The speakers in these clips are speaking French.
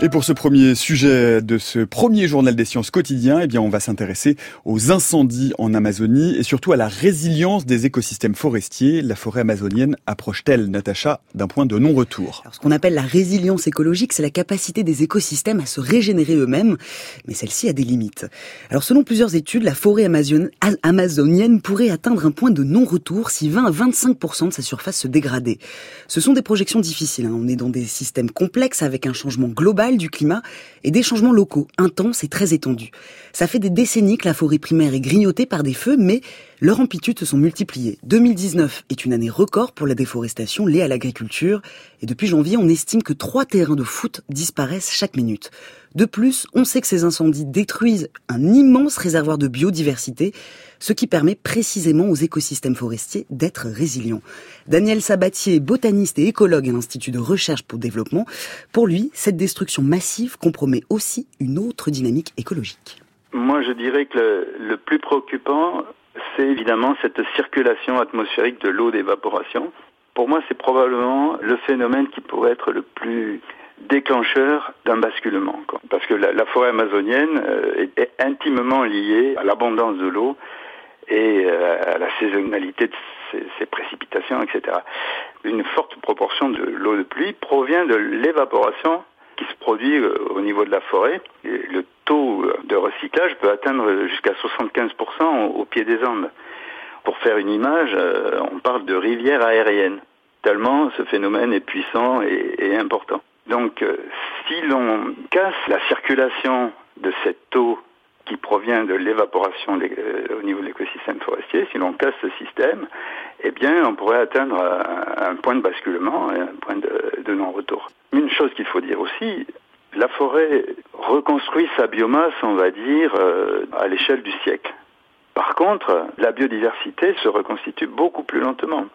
Et pour ce premier sujet de ce premier journal des sciences quotidien, eh bien, on va s'intéresser aux incendies en Amazonie et surtout à la résilience des écosystèmes forestiers. La forêt amazonienne approche-t-elle, Natacha, d'un point de non-retour? Ce qu'on appelle la résilience écologique, c'est la capacité des écosystèmes à se régénérer eux-mêmes, mais celle-ci a des limites. Alors, selon plusieurs études, la forêt amazonienne pourrait atteindre un point de non-retour si 20 à 25% de sa surface se dégradait. Ce sont des projections difficiles. Hein. On est dans des systèmes complexes avec un changement global du climat et des changements locaux, intenses et très étendus. Ça fait des décennies que la forêt primaire est grignotée par des feux, mais leurs amplitudes se sont multipliées. 2019 est une année record pour la déforestation liée à l'agriculture, et depuis janvier, on estime que trois terrains de foot disparaissent chaque minute. De plus, on sait que ces incendies détruisent un immense réservoir de biodiversité, ce qui permet précisément aux écosystèmes forestiers d'être résilients. Daniel Sabatier, botaniste et écologue à l'Institut de recherche pour le développement, pour lui, cette destruction massive compromet aussi une autre dynamique écologique. Moi, je dirais que le, plus préoccupant, c'est évidemment cette circulation atmosphérique de l'eau d'évaporation. Pour moi, c'est probablement le phénomène qui pourrait être le plus déclencheur d'un basculement. Parce que la, forêt amazonienne euh, est, intimement liée à l'abondance de l'eau et euh, à la saisonnalité de ces, précipitations, etc. Une forte proportion de l'eau de pluie provient de l'évaporation produit euh, au niveau de la forêt. le taux de recyclage peut atteindre jusqu'à 75% au, pied des Andes. Pour faire une image, euh, on parle de rivière aérienne, tellement ce phénomène est puissant et, et important. Donc si l'on casse la circulation de cette eau qui provient de l'évaporation euh, au niveau de l'écosystème forestier, si l'on casse ce système, eh bien, on pourrait atteindre un, point de basculement et un point de, non-retour. Une chose qu'il faut dire aussi, la forêt reconstruit sa biomasse, on va dire, euh, à l'échelle du siècle. Par contre, la biodiversité se reconstitue beaucoup plus lentement.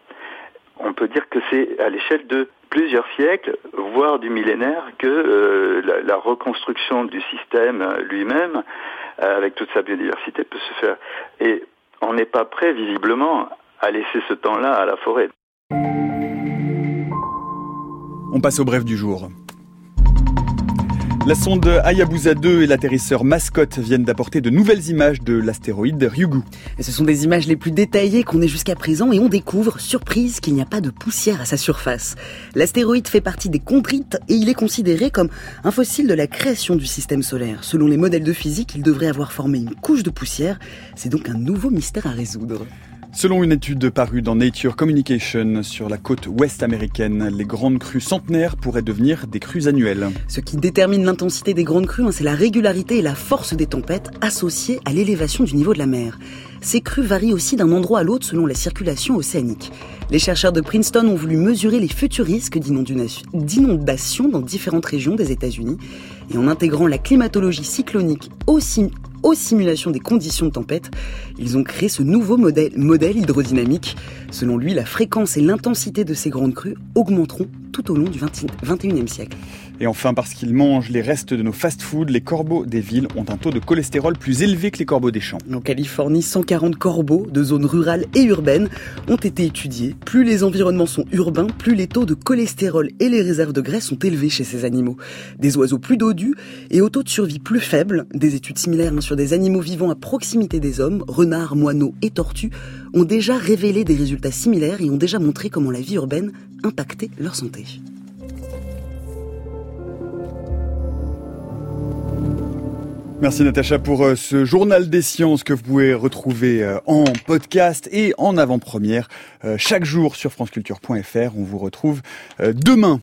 On peut dire que c'est à l'échelle de plusieurs siècles, voire du millénaire, que euh, la, reconstruction du système lui-même avec toute sa biodiversité, peut se faire. Et on n'est pas prêt, visiblement, à laisser ce temps-là à la forêt. On passe au bref du jour. La sonde Hayabusa 2 et l'atterrisseur Mascot viennent d'apporter de nouvelles images de l'astéroïde Ryugu. ce sont des images les plus détaillées qu'on ait jusqu'à présent et on découvre, surprise, qu'il n'y a pas de poussière à sa surface. L'astéroïde fait partie des chondrites et il est considéré comme un fossile de la création du système solaire. Selon les modèles de physique, il devrait avoir formé une couche de poussière. C'est donc un nouveau mystère à résoudre. Selon une étude parue dans Nature Communication sur la côte ouest américaine, les grandes crues centenaires pourraient devenir des crues annuelles. Ce qui détermine l'intensité des grandes crues, hein, c'est la régularité et la force des tempêtes associées à l'élévation du niveau de la mer. Ces crues varient aussi d'un endroit à l'autre selon la circulation océanique. Les chercheurs de Princeton ont voulu mesurer les futurs risques d'inondation dans différentes régions des États-Unis et en intégrant la climatologie cyclonique aussi aux simulations des conditions de tempête, ils ont créé ce nouveau modèle, modèle hydrodynamique. Selon lui, la fréquence et l'intensité de ces grandes crues augmenteront tout au long du 21e siècle. Et enfin, parce qu'ils mangent les restes de nos fast-foods, les corbeaux des villes ont un taux de cholestérol plus élevé que les corbeaux des champs. En Californie, 140 corbeaux de zones rurales et urbaines ont été étudiés. Plus les environnements sont urbains, plus les taux de cholestérol et les réserves de graisse sont élevés chez ces animaux. Des oiseaux plus dodus et au taux de survie plus faible, des études similaires sur des animaux vivant à proximité des hommes, renards, moineaux et tortues, ont déjà révélé des résultats similaires et ont déjà montré comment la vie urbaine impactait leur santé. Merci Natacha pour euh, ce journal des sciences que vous pouvez retrouver euh, en podcast et en avant-première euh, chaque jour sur franceculture.fr. On vous retrouve demain